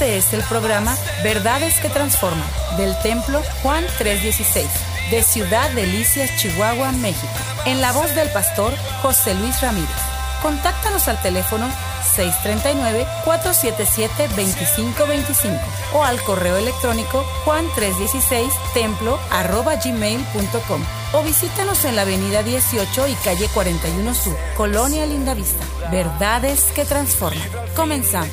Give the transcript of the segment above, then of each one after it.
Este es el programa Verdades que Transforman del Templo Juan 316 de Ciudad Delicias, Chihuahua, México, en la voz del pastor José Luis Ramírez. Contáctanos al teléfono 639-477-2525 o al correo electrónico juan316templo gmail.com o visítanos en la avenida 18 y calle 41 Sur, Colonia Lindavista. Verdades que transforman. Comenzamos.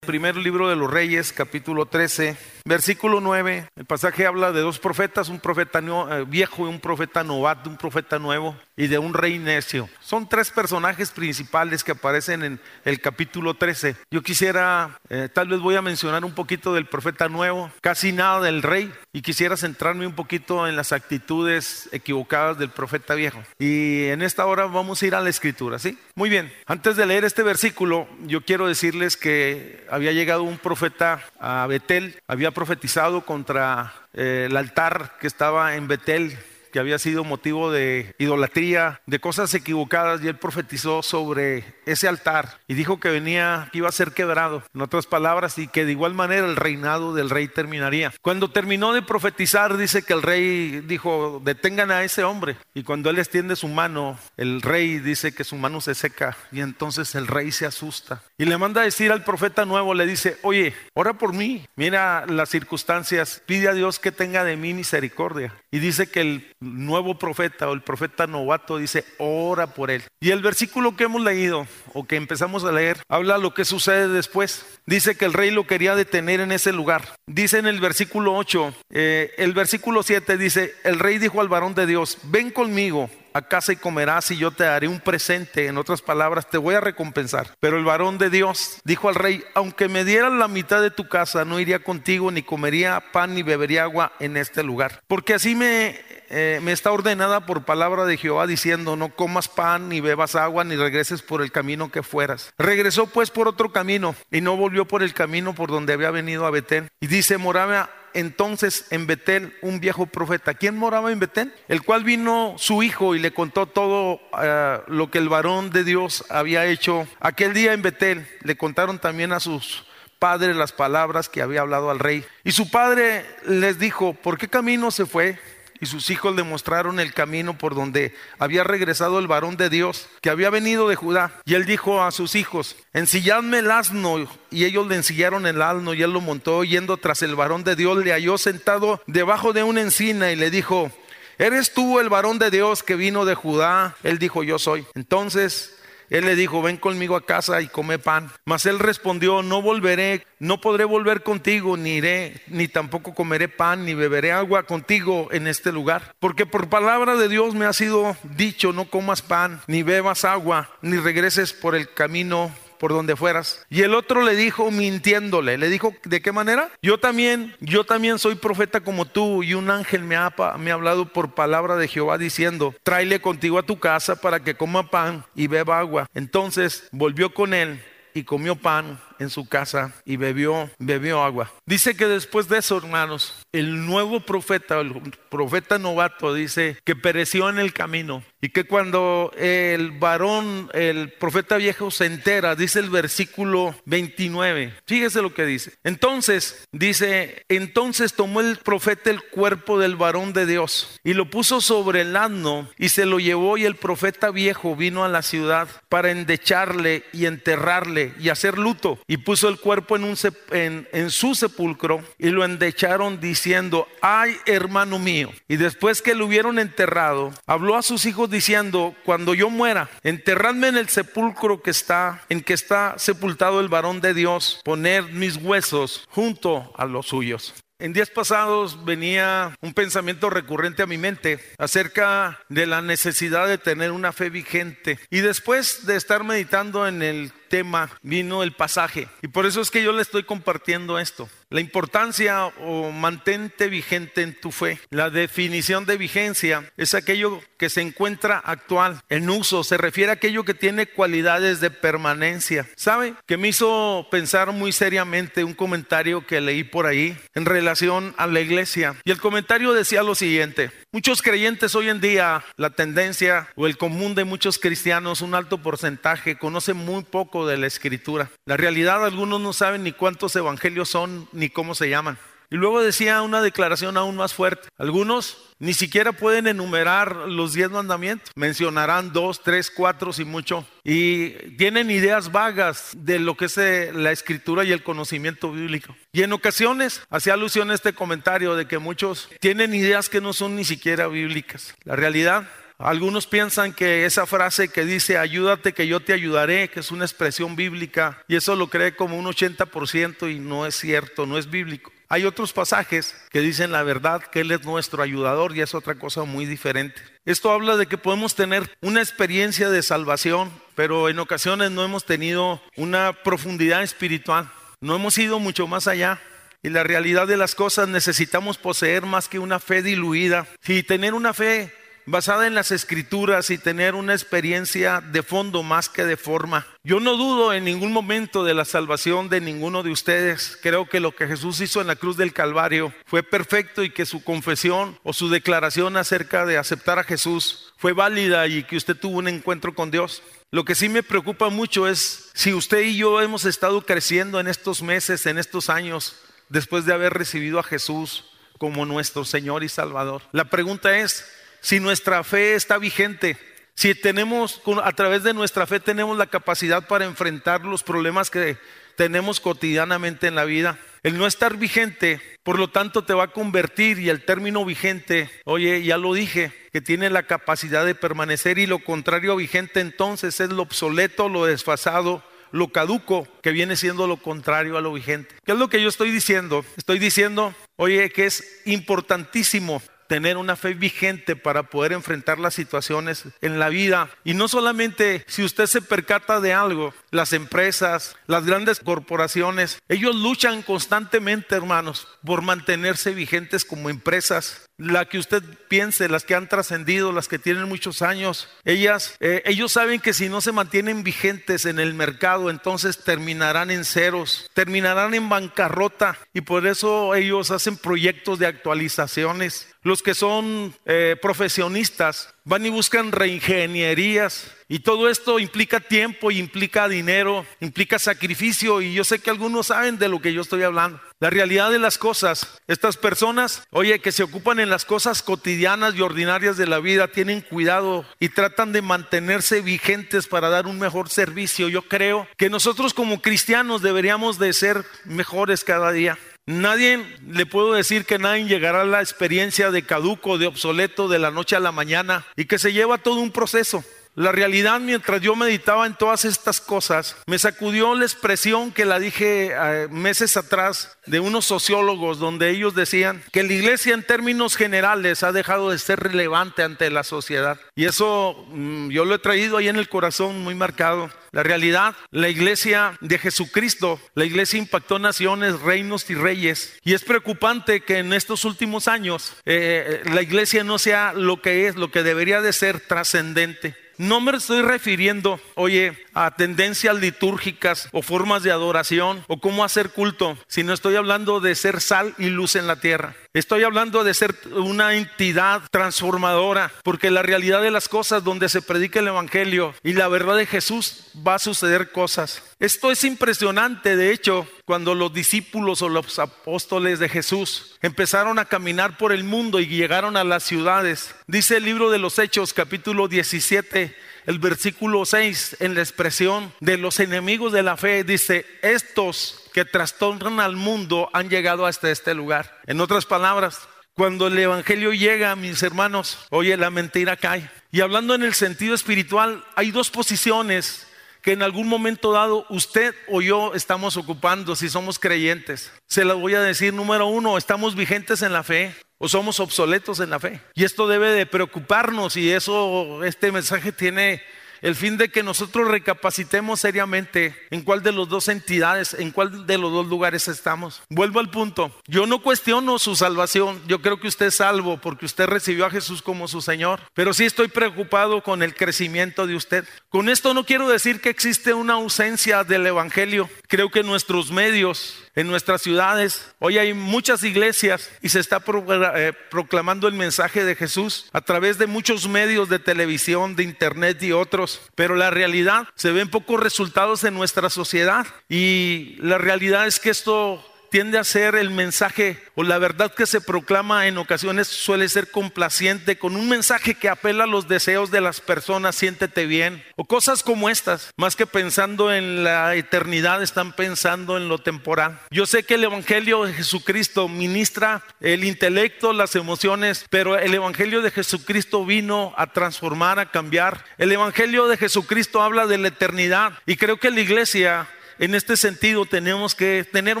Primer libro de los Reyes, capítulo 13, versículo 9. El pasaje habla de dos profetas, un profeta eh, viejo y un profeta novato, un profeta nuevo y de un rey necio. Son tres personajes principales que aparecen en el capítulo 13. Yo quisiera, eh, tal vez voy a mencionar un poquito del profeta nuevo, casi nada del rey, y quisiera centrarme un poquito en las actitudes equivocadas del profeta viejo. Y en esta hora vamos a ir a la escritura, ¿sí? Muy bien, antes de leer este versículo, yo quiero decirles que había llegado un profeta a Betel, había profetizado contra eh, el altar que estaba en Betel que había sido motivo de idolatría, de cosas equivocadas, y él profetizó sobre ese altar y dijo que venía, que iba a ser quebrado, en otras palabras, y que de igual manera el reinado del rey terminaría. Cuando terminó de profetizar, dice que el rey dijo, detengan a ese hombre, y cuando él extiende su mano, el rey dice que su mano se seca, y entonces el rey se asusta. Y le manda a decir al profeta nuevo, le dice, oye, ora por mí, mira las circunstancias, pide a Dios que tenga de mí misericordia. Y dice que el nuevo profeta o el profeta novato dice, ora por él. Y el versículo que hemos leído o que empezamos a leer habla lo que sucede después. Dice que el rey lo quería detener en ese lugar. Dice en el versículo 8, eh, el versículo 7 dice, el rey dijo al varón de Dios, ven conmigo a casa y comerás y yo te daré un presente. En otras palabras, te voy a recompensar. Pero el varón de Dios dijo al rey, aunque me dieran la mitad de tu casa, no iría contigo, ni comería pan, ni bebería agua en este lugar. Porque así me, eh, me está ordenada por palabra de Jehová diciendo, no comas pan, ni bebas agua, ni regreses por el camino que fueras. Regresó pues por otro camino y no volvió por el camino por donde había venido a Betén. Y dice, moraba entonces en Betel un viejo profeta. ¿Quién moraba en Betel? El cual vino su hijo y le contó todo eh, lo que el varón de Dios había hecho aquel día en Betel. Le contaron también a sus padres las palabras que había hablado al rey. Y su padre les dijo, ¿por qué camino se fue? Y sus hijos le mostraron el camino por donde había regresado el varón de Dios que había venido de Judá. Y él dijo a sus hijos, ensilladme el asno. Y ellos le ensillaron el asno y él lo montó yendo tras el varón de Dios. Le halló sentado debajo de una encina y le dijo, ¿eres tú el varón de Dios que vino de Judá? Él dijo, yo soy. Entonces él le dijo, ven conmigo a casa y come pan. Mas él respondió, no volveré, no podré volver contigo, ni iré, ni tampoco comeré pan, ni beberé agua contigo en este lugar. Porque por palabra de Dios me ha sido dicho, no comas pan, ni bebas agua, ni regreses por el camino por donde fueras. Y el otro le dijo mintiéndole, le dijo, ¿de qué manera? Yo también, yo también soy profeta como tú y un ángel me ha, me ha hablado por palabra de Jehová diciendo, tráele contigo a tu casa para que coma pan y beba agua. Entonces volvió con él y comió pan en su casa y bebió, bebió agua. Dice que después de eso, hermanos, el nuevo profeta, el profeta novato, dice que pereció en el camino y que cuando el varón, el profeta viejo se entera, dice el versículo 29, fíjese lo que dice. Entonces, dice, entonces tomó el profeta el cuerpo del varón de Dios y lo puso sobre el asno y se lo llevó y el profeta viejo vino a la ciudad para endecharle y enterrarle y hacer luto y puso el cuerpo en, su sepulcro y lo endecharon diciendo, ay hermano mío. Y después que lo hubieron enterrado, habló a sus hijos diciendo, cuando yo muera, enterradme en el sepulcro que está, en que está sepultado el varón de Dios, poner mis huesos junto a los suyos. En días pasados venía un pensamiento recurrente a mi mente acerca de la necesidad de tener una fe vigente. Y después de estar meditando en el tema vino el pasaje. Y por eso es que yo le estoy compartiendo esto. La importancia o mantente vigente en tu fe. La definición de vigencia es aquello que se encuentra actual, en uso. Se refiere a aquello que tiene cualidades de permanencia. ¿Sabe? Que me hizo pensar muy seriamente un comentario que leí por ahí en relación a la iglesia. Y el comentario decía lo siguiente. Muchos creyentes hoy en día, la tendencia o el común de muchos cristianos, un alto porcentaje, conoce muy poco de la escritura. La realidad, algunos no saben ni cuántos evangelios son ni cómo se llaman. Y luego decía una declaración aún más fuerte. Algunos ni siquiera pueden enumerar los diez mandamientos. Mencionarán dos, tres, cuatro, si mucho. Y tienen ideas vagas de lo que es eh, la escritura y el conocimiento bíblico. Y en ocasiones hacía alusión a este comentario de que muchos tienen ideas que no son ni siquiera bíblicas. La realidad algunos piensan que esa frase que dice ayúdate que yo te ayudaré, que es una expresión bíblica, y eso lo cree como un 80% y no es cierto, no es bíblico. Hay otros pasajes que dicen la verdad, que Él es nuestro ayudador y es otra cosa muy diferente. Esto habla de que podemos tener una experiencia de salvación, pero en ocasiones no hemos tenido una profundidad espiritual, no hemos ido mucho más allá. Y la realidad de las cosas necesitamos poseer más que una fe diluida. Y tener una fe basada en las escrituras y tener una experiencia de fondo más que de forma. Yo no dudo en ningún momento de la salvación de ninguno de ustedes. Creo que lo que Jesús hizo en la cruz del Calvario fue perfecto y que su confesión o su declaración acerca de aceptar a Jesús fue válida y que usted tuvo un encuentro con Dios. Lo que sí me preocupa mucho es si usted y yo hemos estado creciendo en estos meses, en estos años, después de haber recibido a Jesús como nuestro Señor y Salvador. La pregunta es, si nuestra fe está vigente, si tenemos, a través de nuestra fe tenemos la capacidad para enfrentar los problemas que tenemos cotidianamente en la vida. El no estar vigente, por lo tanto, te va a convertir y el término vigente, oye, ya lo dije, que tiene la capacidad de permanecer y lo contrario a vigente entonces es lo obsoleto, lo desfasado, lo caduco, que viene siendo lo contrario a lo vigente. ¿Qué es lo que yo estoy diciendo? Estoy diciendo, oye, que es importantísimo tener una fe vigente para poder enfrentar las situaciones en la vida. Y no solamente si usted se percata de algo, las empresas, las grandes corporaciones, ellos luchan constantemente, hermanos, por mantenerse vigentes como empresas. La que usted piense, las que han trascendido, las que tienen muchos años, ellas, eh, ellos saben que si no se mantienen vigentes en el mercado, entonces terminarán en ceros, terminarán en bancarrota y por eso ellos hacen proyectos de actualizaciones. Los que son eh, profesionistas van y buscan reingenierías y todo esto implica tiempo, implica dinero, implica sacrificio y yo sé que algunos saben de lo que yo estoy hablando. La realidad de las cosas, estas personas, oye, que se ocupan en las cosas cotidianas y ordinarias de la vida, tienen cuidado y tratan de mantenerse vigentes para dar un mejor servicio. Yo creo que nosotros como cristianos deberíamos de ser mejores cada día. Nadie le puedo decir que nadie llegará a la experiencia de caduco, de obsoleto de la noche a la mañana y que se lleva todo un proceso. La realidad mientras yo meditaba en todas estas cosas, me sacudió la expresión que la dije eh, meses atrás de unos sociólogos donde ellos decían que la iglesia en términos generales ha dejado de ser relevante ante la sociedad. Y eso mm, yo lo he traído ahí en el corazón muy marcado. La realidad, la iglesia de Jesucristo, la iglesia impactó naciones, reinos y reyes. Y es preocupante que en estos últimos años eh, la iglesia no sea lo que es, lo que debería de ser trascendente. No me estoy refiriendo, oye, a tendencias litúrgicas o formas de adoración o cómo hacer culto, sino estoy hablando de ser sal y luz en la tierra. Estoy hablando de ser una entidad transformadora, porque la realidad de las cosas donde se predica el Evangelio y la verdad de Jesús va a suceder cosas. Esto es impresionante, de hecho, cuando los discípulos o los apóstoles de Jesús empezaron a caminar por el mundo y llegaron a las ciudades. Dice el libro de los Hechos, capítulo 17, el versículo 6, en la expresión de los enemigos de la fe, dice, estos que trastornan al mundo han llegado hasta este lugar. En otras palabras, cuando el Evangelio llega, mis hermanos, oye, la mentira cae. Y hablando en el sentido espiritual, hay dos posiciones que en algún momento dado usted o yo estamos ocupando si somos creyentes. Se las voy a decir, número uno, estamos vigentes en la fe o somos obsoletos en la fe. Y esto debe de preocuparnos y eso, este mensaje tiene el fin de que nosotros recapacitemos seriamente en cuál de los dos entidades, en cuál de los dos lugares estamos. Vuelvo al punto. Yo no cuestiono su salvación. Yo creo que usted es salvo porque usted recibió a Jesús como su Señor. Pero sí estoy preocupado con el crecimiento de usted. Con esto no quiero decir que existe una ausencia del Evangelio, creo que en nuestros medios, en nuestras ciudades, hoy hay muchas iglesias y se está eh, proclamando el mensaje de Jesús a través de muchos medios de televisión, de internet y otros, pero la realidad se ven pocos resultados en nuestra sociedad. Y la realidad es que esto tiende a ser el mensaje o la verdad que se proclama en ocasiones suele ser complaciente con un mensaje que apela a los deseos de las personas, siéntete bien, o cosas como estas, más que pensando en la eternidad, están pensando en lo temporal. Yo sé que el Evangelio de Jesucristo ministra el intelecto, las emociones, pero el Evangelio de Jesucristo vino a transformar, a cambiar. El Evangelio de Jesucristo habla de la eternidad y creo que la iglesia en este sentido tenemos que tener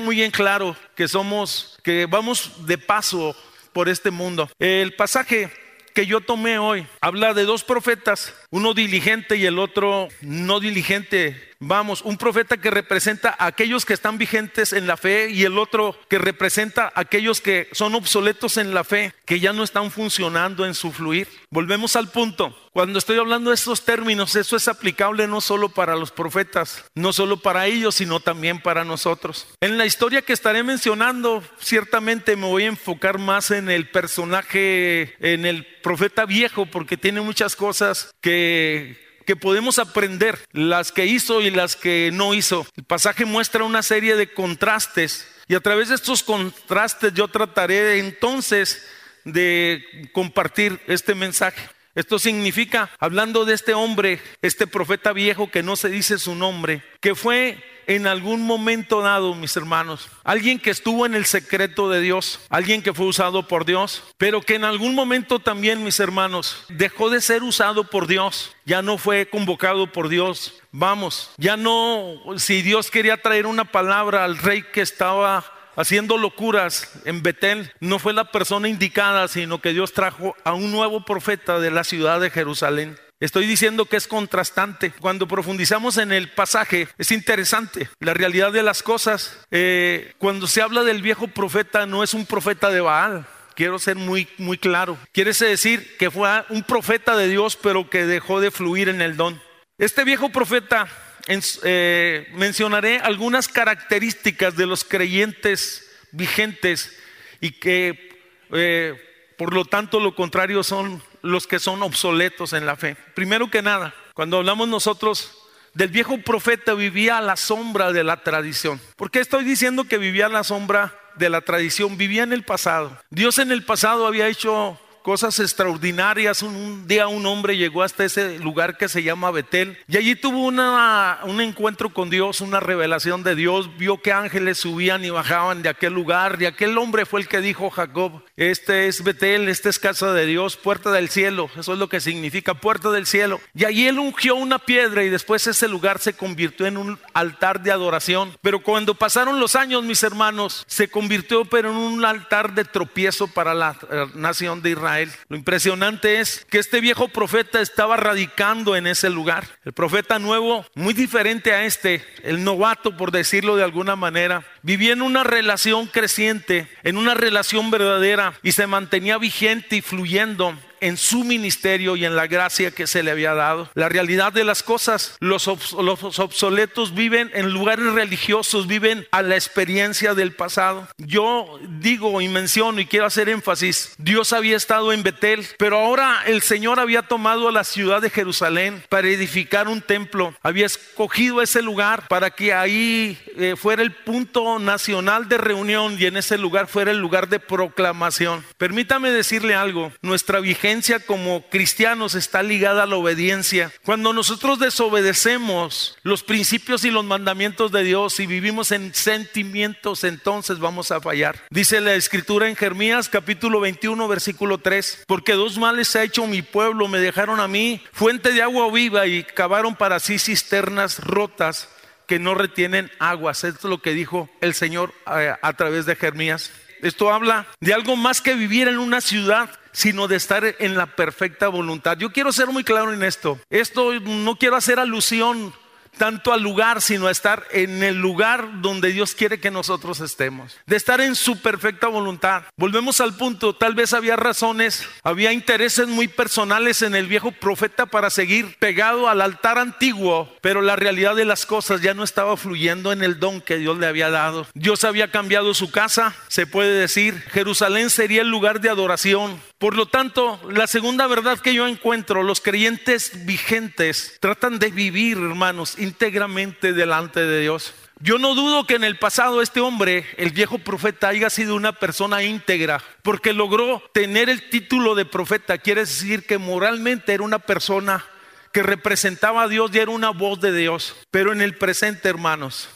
muy en claro que somos, que vamos de paso por este mundo. El pasaje que yo tomé hoy habla de dos profetas, uno diligente y el otro no diligente Vamos, un profeta que representa a aquellos que están vigentes en la fe y el otro que representa a aquellos que son obsoletos en la fe, que ya no están funcionando en su fluir. Volvemos al punto. Cuando estoy hablando de estos términos, eso es aplicable no solo para los profetas, no solo para ellos, sino también para nosotros. En la historia que estaré mencionando, ciertamente me voy a enfocar más en el personaje, en el profeta viejo, porque tiene muchas cosas que que podemos aprender, las que hizo y las que no hizo. El pasaje muestra una serie de contrastes y a través de estos contrastes yo trataré entonces de compartir este mensaje. Esto significa, hablando de este hombre, este profeta viejo que no se dice su nombre, que fue en algún momento dado, mis hermanos, alguien que estuvo en el secreto de Dios, alguien que fue usado por Dios, pero que en algún momento también, mis hermanos, dejó de ser usado por Dios, ya no fue convocado por Dios. Vamos, ya no, si Dios quería traer una palabra al rey que estaba haciendo locuras en Betel, no fue la persona indicada, sino que Dios trajo a un nuevo profeta de la ciudad de Jerusalén. Estoy diciendo que es contrastante. Cuando profundizamos en el pasaje, es interesante. La realidad de las cosas, eh, cuando se habla del viejo profeta, no es un profeta de Baal. Quiero ser muy, muy claro. Quiere decir que fue un profeta de Dios, pero que dejó de fluir en el don. Este viejo profeta, eh, mencionaré algunas características de los creyentes vigentes y que, eh, por lo tanto, lo contrario son los que son obsoletos en la fe. Primero que nada, cuando hablamos nosotros del viejo profeta vivía a la sombra de la tradición. ¿Por qué estoy diciendo que vivía a la sombra de la tradición? Vivía en el pasado. Dios en el pasado había hecho cosas extraordinarias. Un día un hombre llegó hasta ese lugar que se llama Betel y allí tuvo una, un encuentro con Dios, una revelación de Dios. Vio que ángeles subían y bajaban de aquel lugar y aquel hombre fue el que dijo Jacob, este es Betel, esta es casa de Dios, puerta del cielo. Eso es lo que significa puerta del cielo. Y allí él ungió una piedra y después ese lugar se convirtió en un altar de adoración. Pero cuando pasaron los años, mis hermanos, se convirtió pero en un altar de tropiezo para la eh, nación de Israel. Lo impresionante es que este viejo profeta estaba radicando en ese lugar. El profeta nuevo, muy diferente a este, el novato por decirlo de alguna manera, vivía en una relación creciente, en una relación verdadera y se mantenía vigente y fluyendo en su ministerio y en la gracia que se le había dado. La realidad de las cosas, los, obsoletos viven en lugares religiosos, viven a la experiencia del pasado. Yo digo y menciono y quiero hacer énfasis, Dios había estado en Betel, pero ahora el Señor había tomado a la ciudad de Jerusalén para edificar un templo, había escogido ese lugar para que ahí eh, fuera el punto nacional de reunión y en ese lugar fuera el lugar de proclamación. Permítame decirle algo, nuestra vigencia como cristianos está ligada a la obediencia. Cuando nosotros desobedecemos los principios y los mandamientos de Dios y vivimos en sentimientos, entonces vamos a fallar. Dice la escritura en Jeremías capítulo 21 versículo 3, porque dos males ha hecho mi pueblo, me dejaron a mí fuente de agua viva y cavaron para sí cisternas rotas que no retienen aguas. Esto es lo que dijo el Señor a, eh, a través de Jeremías. Esto habla de algo más que vivir en una ciudad sino de estar en la perfecta voluntad. Yo quiero ser muy claro en esto. Esto no quiero hacer alusión tanto al lugar, sino a estar en el lugar donde Dios quiere que nosotros estemos, de estar en su perfecta voluntad. Volvemos al punto, tal vez había razones, había intereses muy personales en el viejo profeta para seguir pegado al altar antiguo, pero la realidad de las cosas ya no estaba fluyendo en el don que Dios le había dado. Dios había cambiado su casa, se puede decir, Jerusalén sería el lugar de adoración. Por lo tanto, la segunda verdad que yo encuentro, los creyentes vigentes tratan de vivir, hermanos, íntegramente delante de Dios. Yo no dudo que en el pasado este hombre, el viejo profeta, haya sido una persona íntegra, porque logró tener el título de profeta. Quiere decir que moralmente era una persona que representaba a Dios y era una voz de Dios. Pero en el presente, hermanos,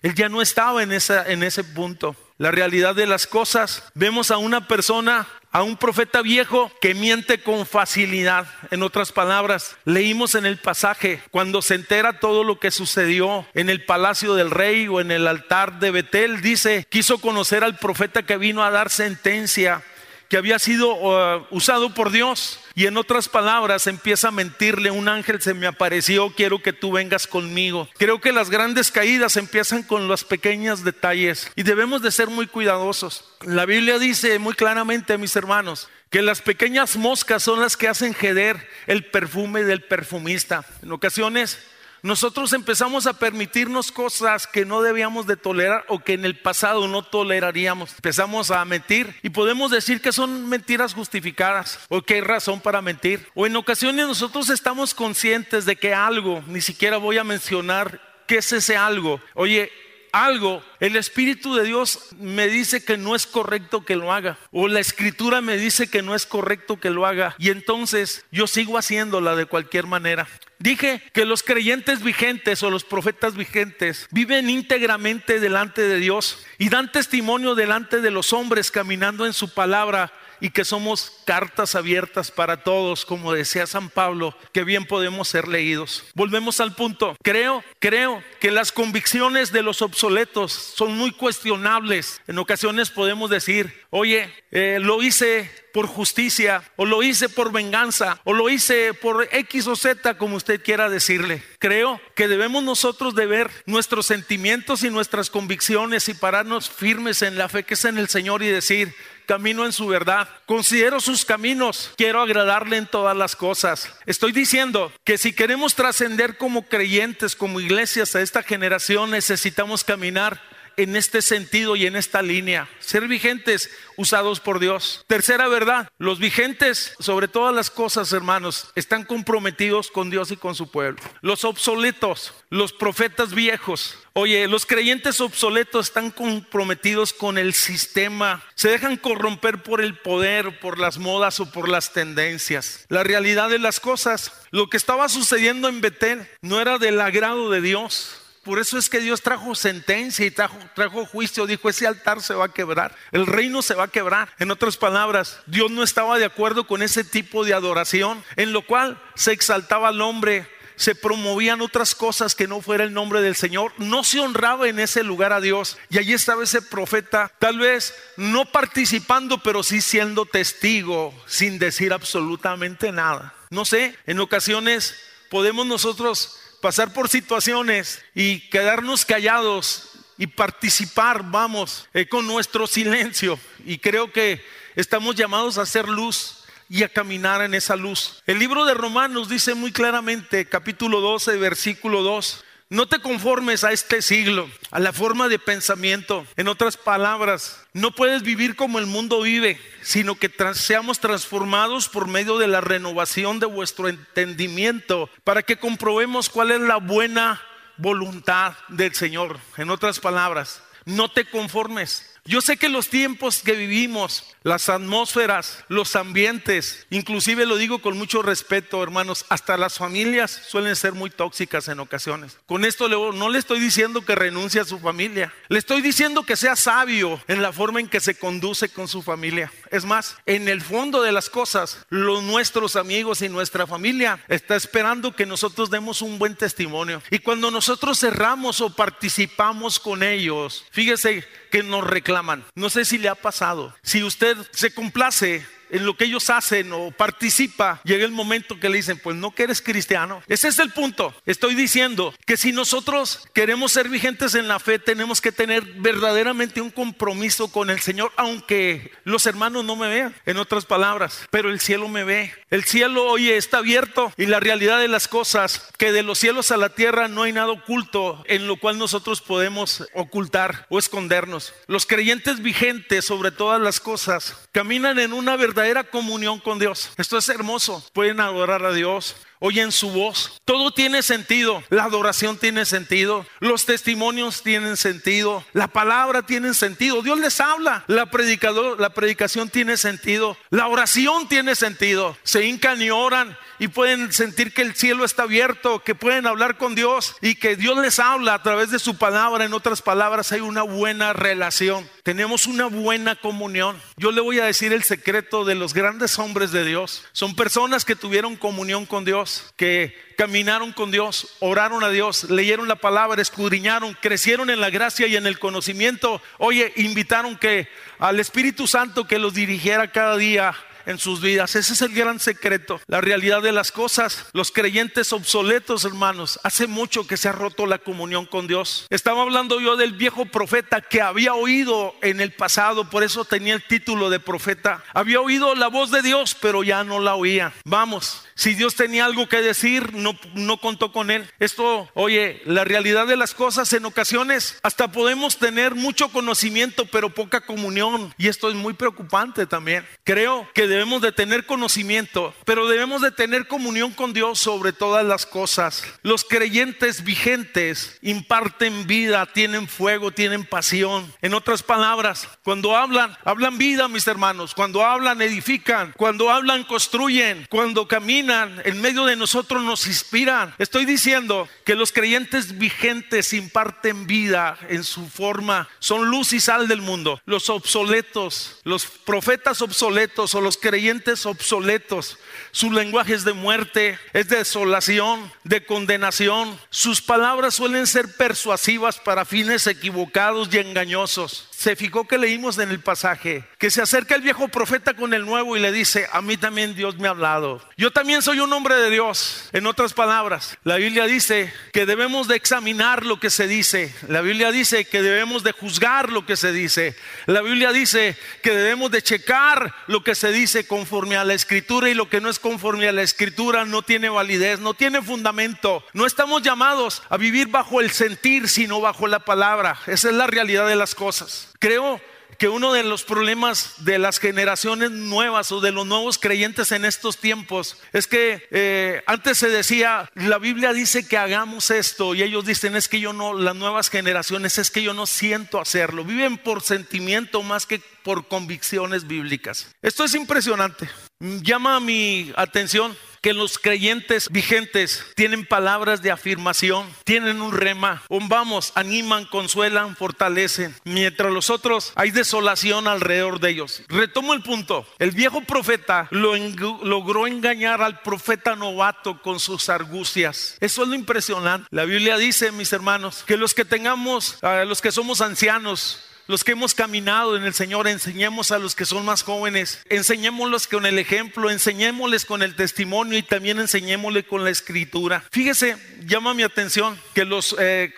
él ya no estaba en, esa, en ese punto. La realidad de las cosas, vemos a una persona a un profeta viejo que miente con facilidad. En otras palabras, leímos en el pasaje, cuando se entera todo lo que sucedió en el palacio del rey o en el altar de Betel, dice, quiso conocer al profeta que vino a dar sentencia que había sido uh, usado por Dios. Y en otras palabras empieza a mentirle, un ángel se me apareció, quiero que tú vengas conmigo. Creo que las grandes caídas empiezan con los pequeños detalles y debemos de ser muy cuidadosos. La Biblia dice muy claramente, mis hermanos, que las pequeñas moscas son las que hacen jeder el perfume del perfumista. En ocasiones nosotros empezamos a permitirnos cosas que no debíamos de tolerar o que en el pasado no toleraríamos. Empezamos a mentir y podemos decir que son mentiras justificadas o que hay razón para mentir. O en ocasiones nosotros estamos conscientes de que algo, ni siquiera voy a mencionar qué es ese algo. Oye, algo, el Espíritu de Dios me dice que no es correcto que lo haga. O la Escritura me dice que no es correcto que lo haga. Y entonces yo sigo haciéndola de cualquier manera. Dije que los creyentes vigentes o los profetas vigentes viven íntegramente delante de Dios y dan testimonio delante de los hombres caminando en su palabra y que somos cartas abiertas para todos, como decía San Pablo, que bien podemos ser leídos. Volvemos al punto. Creo, creo que las convicciones de los obsoletos son muy cuestionables. En ocasiones podemos decir, oye, eh, lo hice por justicia, o lo hice por venganza, o lo hice por X o Z, como usted quiera decirle. Creo que debemos nosotros de ver nuestros sentimientos y nuestras convicciones y pararnos firmes en la fe que es en el Señor y decir, camino en su verdad, considero sus caminos, quiero agradarle en todas las cosas. Estoy diciendo que si queremos trascender como creyentes, como iglesias a esta generación, necesitamos caminar en este sentido y en esta línea. Ser vigentes usados por Dios. Tercera verdad, los vigentes sobre todas las cosas, hermanos, están comprometidos con Dios y con su pueblo. Los obsoletos, los profetas viejos, oye, los creyentes obsoletos están comprometidos con el sistema. Se dejan corromper por el poder, por las modas o por las tendencias. La realidad de las cosas, lo que estaba sucediendo en Betel no era del agrado de Dios. Por eso es que Dios trajo sentencia y trajo, juicio. Dijo, ese altar se va a quebrar. El reino se va a quebrar. En otras palabras, Dios no estaba de acuerdo con ese tipo de adoración, en lo cual se exaltaba al hombre, se promovían otras cosas que no fuera el nombre del Señor. No se honraba en ese lugar a Dios. Y allí estaba ese profeta, tal vez no participando, pero sí siendo testigo, sin decir absolutamente nada. No sé, en ocasiones podemos nosotros pasar por situaciones y quedarnos callados y participar, vamos, eh, con nuestro silencio. Y creo que estamos llamados a hacer luz y a caminar en esa luz. El libro de Romanos dice muy claramente, capítulo 12, versículo 2, no te conformes a este siglo, a la forma de pensamiento. En otras palabras, no puedes vivir como el mundo vive, sino que seamos transformados por medio de la renovación de vuestro entendimiento para que comprobemos cuál es la buena voluntad del Señor. En otras palabras, no te conformes yo sé que los tiempos que vivimos, las atmósferas, los ambientes, inclusive lo digo con mucho respeto, hermanos, hasta las familias suelen ser muy tóxicas en ocasiones. Con esto no le estoy diciendo que renuncie a su familia, le estoy diciendo que sea sabio en la forma en que se conduce con su familia. Es más, en el fondo de las cosas, los nuestros amigos y nuestra familia está esperando que nosotros demos un buen testimonio. Y cuando nosotros cerramos o participamos con ellos, fíjese que nos reclaman. No sé si le ha pasado. Si usted se complace en lo que ellos hacen o participa, llega el momento que le dicen, pues no que eres cristiano. Ese es el punto. Estoy diciendo que si nosotros queremos ser vigentes en la fe, tenemos que tener verdaderamente un compromiso con el Señor, aunque los hermanos no me vean, en otras palabras, pero el cielo me ve. El cielo, oye, está abierto y la realidad de las cosas, que de los cielos a la tierra no hay nada oculto en lo cual nosotros podemos ocultar o escondernos. Los creyentes vigentes sobre todas las cosas caminan en una verdadera comunión con Dios. Esto es hermoso. Pueden adorar a Dios, oyen su voz. Todo tiene sentido. La adoración tiene sentido. Los testimonios tienen sentido. La palabra tiene sentido. Dios les habla. La, predicador, la predicación tiene sentido. La oración tiene sentido. Se hincan y oran y pueden sentir que el cielo está abierto, que pueden hablar con Dios y que Dios les habla a través de su palabra. En otras palabras, hay una buena relación. Tenemos una buena comunión. Yo le voy a decir el secreto de los grandes hombres de Dios. Son personas que tuvieron comunión con Dios, que caminaron con Dios, oraron a Dios, leyeron la palabra, escudriñaron, crecieron en la gracia y en el conocimiento. Oye, invitaron que al Espíritu Santo que los dirigiera cada día en sus vidas. Ese es el gran secreto, la realidad de las cosas. Los creyentes obsoletos, hermanos, hace mucho que se ha roto la comunión con Dios. Estaba hablando yo del viejo profeta que había oído en el pasado, por eso tenía el título de profeta. Había oído la voz de Dios, pero ya no la oía. Vamos, si Dios tenía algo que decir, no, no contó con él. Esto, oye, la realidad de las cosas en ocasiones hasta podemos tener mucho conocimiento, pero poca comunión. Y esto es muy preocupante también. Creo que debemos de tener conocimiento, pero debemos de tener comunión con Dios sobre todas las cosas. Los creyentes vigentes imparten vida, tienen fuego, tienen pasión. En otras palabras, cuando hablan, hablan vida, mis hermanos. Cuando hablan, edifican. Cuando hablan, construyen. Cuando caminan, en medio de nosotros nos inspiran. Estoy diciendo que los creyentes vigentes imparten vida en su forma. Son luz y sal del mundo. Los obsoletos, los profetas obsoletos o los creyentes obsoletos. Su lenguaje es de muerte, es de desolación, de condenación. Sus palabras suelen ser persuasivas para fines equivocados y engañosos se fijó que leímos en el pasaje que se acerca el viejo profeta con el nuevo y le dice, a mí también Dios me ha hablado. Yo también soy un hombre de Dios. En otras palabras, la Biblia dice que debemos de examinar lo que se dice. La Biblia dice que debemos de juzgar lo que se dice. La Biblia dice que debemos de checar lo que se dice conforme a la escritura y lo que no es conforme a la escritura no tiene validez, no tiene fundamento. No estamos llamados a vivir bajo el sentir, sino bajo la palabra. Esa es la realidad de las cosas. Creo que uno de los problemas de las generaciones nuevas o de los nuevos creyentes en estos tiempos es que eh, antes se decía, la Biblia dice que hagamos esto y ellos dicen es que yo no, las nuevas generaciones es que yo no siento hacerlo, viven por sentimiento más que por convicciones bíblicas. Esto es impresionante, llama mi atención que los creyentes vigentes tienen palabras de afirmación, tienen un rema, un vamos, animan, consuelan, fortalecen, mientras los otros hay desolación alrededor de ellos. Retomo el punto, el viejo profeta lo logró engañar al profeta novato con sus argucias. Eso es lo impresionante. La Biblia dice, mis hermanos, que los que tengamos, los que somos ancianos, los que hemos caminado en el Señor, enseñemos a los que son más jóvenes, enseñémoslos con el ejemplo, enseñémosles con el testimonio y también enseñémosles con la escritura. Fíjese, llama mi atención que los, eh,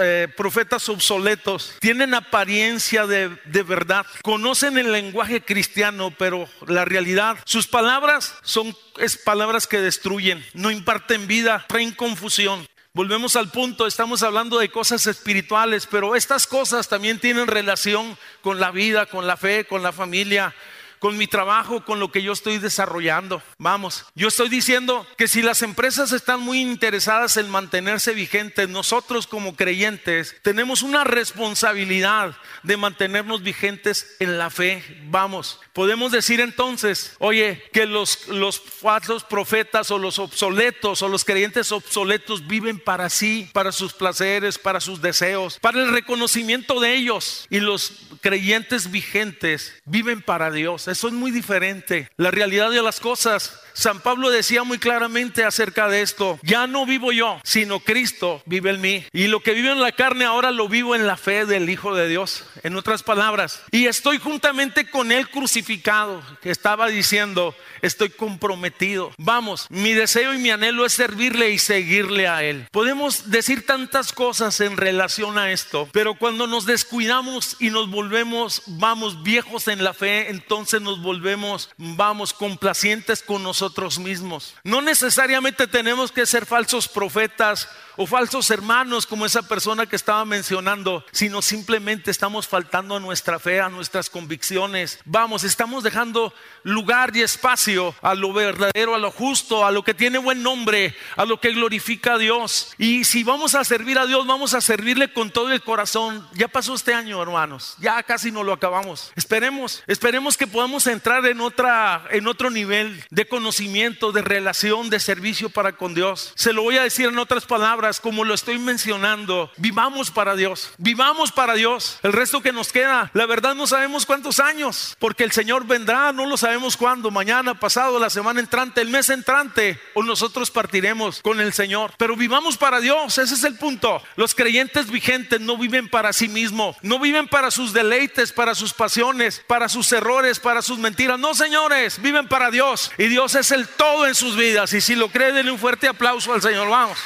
eh, profetas obsoletos tienen apariencia de, verdad, conocen el lenguaje cristiano, pero la realidad, sus palabras son palabras que destruyen, no imparten vida, traen confusión. Volvemos al punto, estamos hablando de cosas espirituales, pero estas cosas también tienen relación con la vida, con la fe, con la familia, con mi trabajo, con lo que yo estoy desarrollando. Vamos, yo estoy diciendo que si las empresas están muy interesadas en mantenerse vigentes, nosotros como creyentes tenemos una responsabilidad de mantenernos vigentes en la fe. Vamos, podemos decir entonces, oye, que los, los falsos profetas o los obsoletos o los creyentes obsoletos viven para sí, para sus placeres, para sus deseos, para el reconocimiento de ellos. Y los creyentes vigentes viven para Dios. Eso es muy diferente. La realidad de las cosas. San Pablo decía muy claramente acerca de esto, ya no vivo yo, sino Cristo vive en mí. Y lo que vive en la carne ahora lo vivo en la fe del Hijo de Dios. En otras palabras, y estoy juntamente con Él crucificado, que estaba diciendo, estoy comprometido. Vamos, mi deseo y mi anhelo es servirle y seguirle a Él. Podemos decir tantas cosas en relación a esto, pero cuando nos descuidamos y nos volvemos, vamos, viejos en la fe, entonces nos volvemos, vamos, complacientes con nosotros mismos. No necesariamente tenemos que ser falsos profetas o falsos hermanos como esa persona que estaba mencionando, sino simplemente estamos faltando a nuestra fe, a nuestras convicciones. Vamos, estamos dejando lugar y espacio a lo verdadero, a lo justo, a lo que tiene buen nombre, a lo que glorifica a Dios. Y si vamos a servir a Dios, vamos a servirle con todo el corazón. Ya pasó este año, hermanos, ya casi no lo acabamos. Esperemos, esperemos que podamos entrar en otra en otro nivel de conocimiento, de relación, de servicio para con Dios. Se lo voy a decir en otras palabras como lo estoy mencionando, vivamos para Dios, vivamos para Dios. El resto que nos queda, la verdad no sabemos cuántos años, porque el Señor vendrá, no lo sabemos cuándo, mañana, pasado, la semana entrante, el mes entrante, o nosotros partiremos con el Señor. Pero vivamos para Dios, ese es el punto. Los creyentes vigentes no viven para sí mismos, no viven para sus deleites, para sus pasiones, para sus errores, para sus mentiras. No, señores, viven para Dios. Y Dios es el todo en sus vidas. Y si lo cree, denle un fuerte aplauso al Señor. Vamos.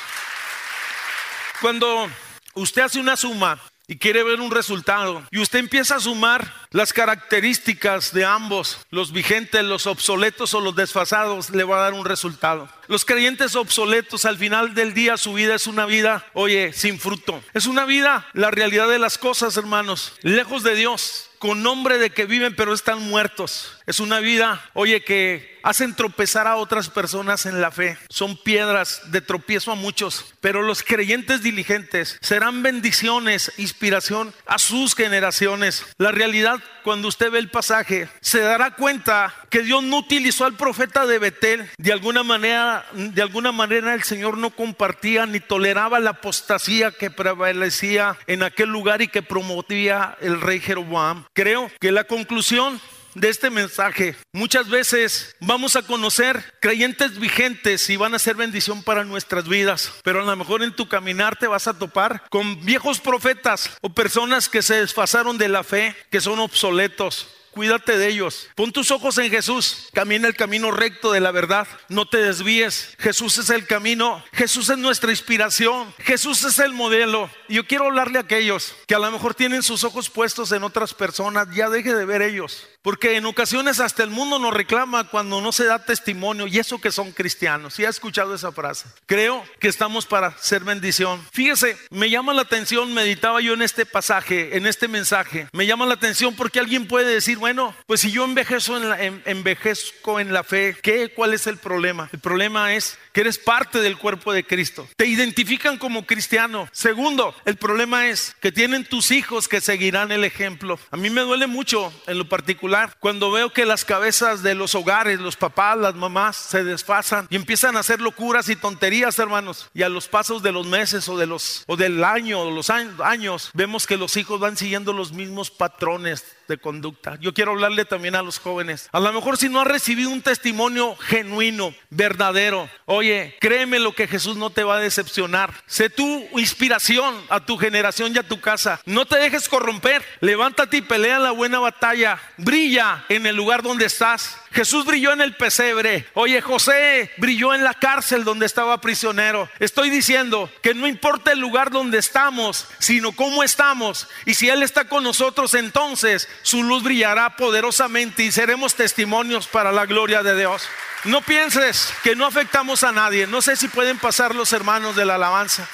Cuando usted hace una suma y quiere ver un resultado y usted empieza a sumar las características de ambos, los vigentes, los obsoletos o los desfasados, le va a dar un resultado. Los creyentes obsoletos al final del día su vida es una vida, oye, sin fruto. Es una vida, la realidad de las cosas, hermanos, lejos de Dios con nombre de que viven pero están muertos. Es una vida, oye, que hacen tropezar a otras personas en la fe. Son piedras de tropiezo a muchos. Pero los creyentes diligentes serán bendiciones, inspiración a sus generaciones. La realidad, cuando usted ve el pasaje, se dará cuenta que Dios no utilizó al profeta de Betel. De alguna manera, de alguna manera el Señor no compartía ni toleraba la apostasía que prevalecía en aquel lugar y que promovía el rey Jeroboam. Creo que la conclusión de este mensaje. Muchas veces vamos a conocer creyentes vigentes y van a ser bendición para nuestras vidas, pero a lo mejor en tu caminar te vas a topar con viejos profetas o personas que se desfasaron de la fe, que son obsoletos cuídate de ellos. Pon tus ojos en Jesús. Camina el camino recto de la verdad. No te desvíes. Jesús es el camino. Jesús es nuestra inspiración. Jesús es el modelo. Y yo quiero hablarle a aquellos que a lo mejor tienen sus ojos puestos en otras personas. Ya deje de ver ellos. Porque en ocasiones hasta el mundo nos reclama cuando no se da testimonio y eso que son cristianos. ¿Sí ha escuchado esa frase? Creo que estamos para ser bendición. Fíjese, me llama la atención, meditaba yo en este pasaje, en este mensaje. Me llama la atención porque alguien puede decir, bueno, pues si yo envejezco en la, envejezco en la fe, ¿qué? ¿Cuál es el problema? El problema es eres parte del cuerpo de Cristo. Te identifican como cristiano. Segundo, el problema es que tienen tus hijos que seguirán el ejemplo. A mí me duele mucho en lo particular cuando veo que las cabezas de los hogares, los papás, las mamás se desfasan y empiezan a hacer locuras y tonterías, hermanos. Y a los pasos de los meses o de los o del año o los años, vemos que los hijos van siguiendo los mismos patrones de conducta. Yo quiero hablarle también a los jóvenes. A lo mejor si no has recibido un testimonio genuino, verdadero, oye, créeme lo que Jesús no te va a decepcionar. Sé tu inspiración a tu generación y a tu casa. No te dejes corromper. Levántate y pelea la buena batalla. Brilla en el lugar donde estás. Jesús brilló en el pesebre. Oye, José brilló en la cárcel donde estaba prisionero. Estoy diciendo que no importa el lugar donde estamos, sino cómo estamos. Y si Él está con nosotros, entonces su luz brillará poderosamente y seremos testimonios para la gloria de Dios. No pienses que no afectamos a nadie. No sé si pueden pasar los hermanos de la alabanza.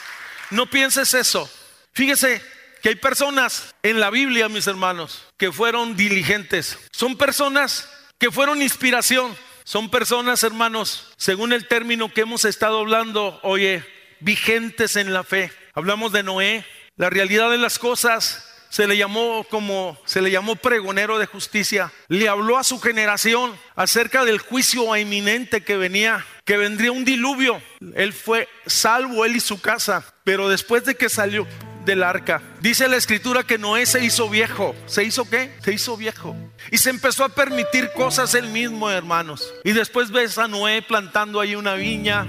No pienses eso. Fíjese que hay personas en la Biblia, mis hermanos, que fueron diligentes. Son personas que fueron inspiración. Son personas, hermanos, según el término que hemos estado hablando, oye, vigentes en la fe. Hablamos de Noé. La realidad de las cosas se le llamó como se le llamó pregonero de justicia. Le habló a su generación acerca del juicio inminente que venía, que vendría un diluvio. Él fue salvo él y su casa, pero después de que salió del arca. Dice la escritura que Noé se hizo viejo. ¿Se hizo qué? Se hizo viejo. Y se empezó a permitir cosas él mismo, hermanos. Y después ves a Noé plantando ahí una viña.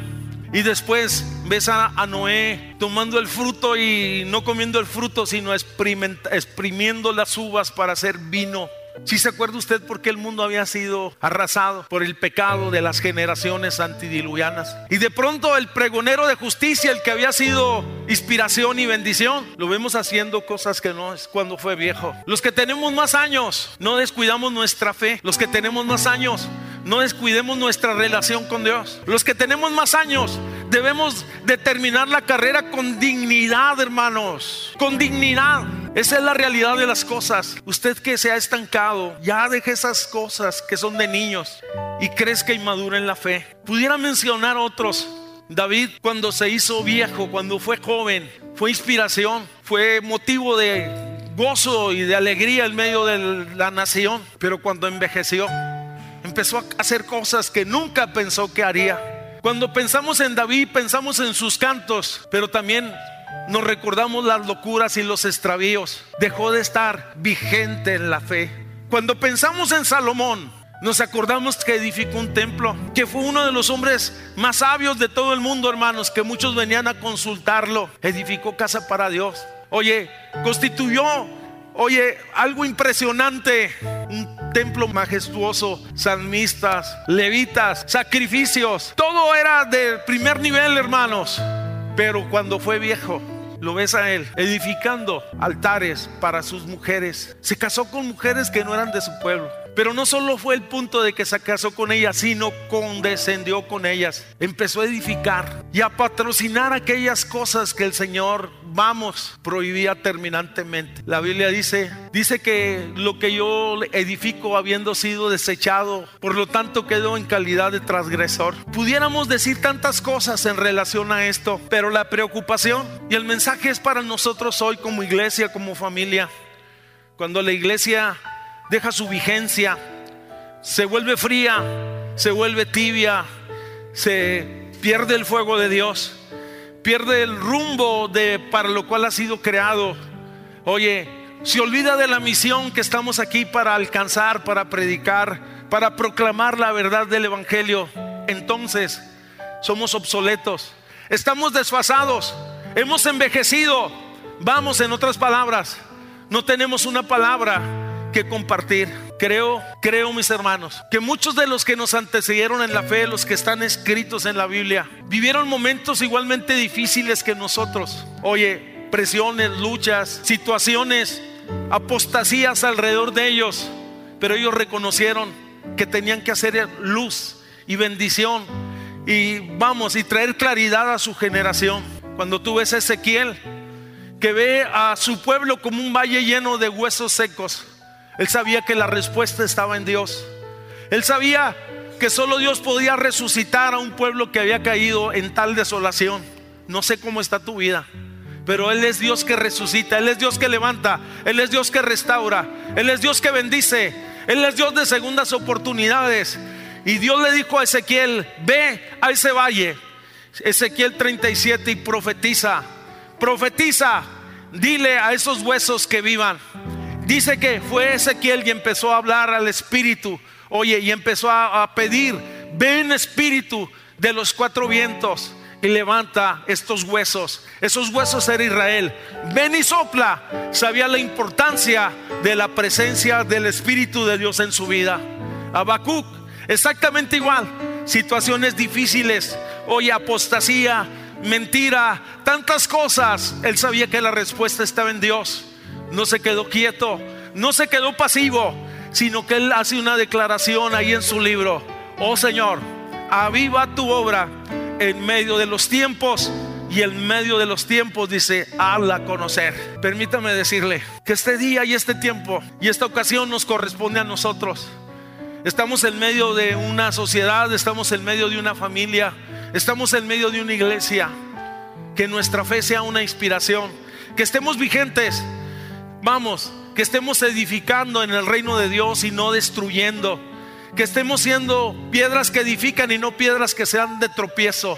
Y después ves a, Noé tomando el fruto y no comiendo el fruto, sino exprimiendo las uvas para hacer vino. Si se acuerda usted por qué el mundo había sido arrasado por el pecado de las generaciones antidiluvianas. Y de pronto el pregonero de justicia, el que había sido inspiración y bendición, lo vemos haciendo cosas que no es cuando fue viejo. Los que tenemos más años, no descuidamos nuestra fe. Los que tenemos más años, no descuidemos nuestra relación con Dios. Los que tenemos más años, debemos de terminar la carrera con dignidad, hermanos. Con dignidad. Esa es la realidad de las cosas. Usted que se ha estancado, ya deje esas cosas que son de niños y crezca y madure en la fe. Pudiera mencionar otros. David cuando se hizo viejo, cuando fue joven, fue inspiración, fue motivo de gozo y de alegría en medio de la nación. Pero cuando envejeció, empezó a hacer cosas que nunca pensó que haría. Cuando pensamos en David, pensamos en sus cantos, pero también nos recordamos las locuras y los extravíos. Dejó de estar vigente en la fe. Cuando pensamos en Salomón, nos acordamos que edificó un templo, que fue uno de los hombres más sabios de todo el mundo, hermanos, que muchos venían a consultarlo. Edificó casa para Dios. Oye, constituyó, oye, algo impresionante, un templo majestuoso, salmistas, levitas, sacrificios. Todo era de primer nivel, hermanos. Pero cuando fue viejo, lo ves a él edificando altares para sus mujeres. Se casó con mujeres que no eran de su pueblo. Pero no solo fue el punto de que se casó con ellas, sino condescendió con ellas. Empezó a edificar y a patrocinar aquellas cosas que el Señor, vamos, prohibía terminantemente. La Biblia dice, dice que lo que yo edifico habiendo sido desechado, por lo tanto quedó en calidad de transgresor. Pudiéramos decir tantas cosas en relación a esto, pero la preocupación y el mensaje es para nosotros hoy como iglesia, como familia. Cuando la iglesia deja su vigencia, se vuelve fría, se vuelve tibia, se pierde el fuego de Dios, pierde el rumbo de para lo cual ha sido creado. Oye, se olvida de la misión que estamos aquí para alcanzar, para predicar, para proclamar la verdad del evangelio. Entonces, somos obsoletos, estamos desfasados, hemos envejecido. Vamos, en otras palabras, no tenemos una palabra que compartir. Creo, creo mis hermanos, que muchos de los que nos antecedieron en la fe, los que están escritos en la Biblia, vivieron momentos igualmente difíciles que nosotros. Oye, presiones, luchas, situaciones, apostasías alrededor de ellos, pero ellos reconocieron que tenían que hacer luz y bendición y vamos y traer claridad a su generación. Cuando tú ves a Ezequiel que ve a su pueblo como un valle lleno de huesos secos, él sabía que la respuesta estaba en Dios. Él sabía que solo Dios podía resucitar a un pueblo que había caído en tal desolación. No sé cómo está tu vida, pero Él es Dios que resucita, Él es Dios que levanta, Él es Dios que restaura, Él es Dios que bendice, Él es Dios de segundas oportunidades. Y Dios le dijo a Ezequiel, ve a ese valle, Ezequiel 37 y profetiza, profetiza, dile a esos huesos que vivan. Dice que fue Ezequiel y empezó a hablar al Espíritu. Oye, y empezó a, pedir, ven Espíritu de los cuatro vientos y levanta estos huesos. Esos huesos era Israel. Ven y sopla. Sabía la importancia de la presencia del Espíritu de Dios en su vida. Habacuc, exactamente igual. Situaciones difíciles. Oye, apostasía, mentira, tantas cosas. Él sabía que la respuesta estaba en Dios no se quedó quieto, no se quedó pasivo, sino que él hace una declaración ahí en su libro. Oh Señor, aviva tu obra en medio de los tiempos y en medio de los tiempos dice, habla conocer. Permítame decirle que este día y este tiempo y esta ocasión nos corresponde a nosotros. Estamos en medio de una sociedad, estamos en medio de una familia, estamos en medio de una iglesia. Que nuestra fe sea una inspiración, que estemos vigentes, Vamos, que estemos edificando en el reino de Dios y no destruyendo. Que estemos siendo piedras que edifican y no piedras que sean de tropiezo.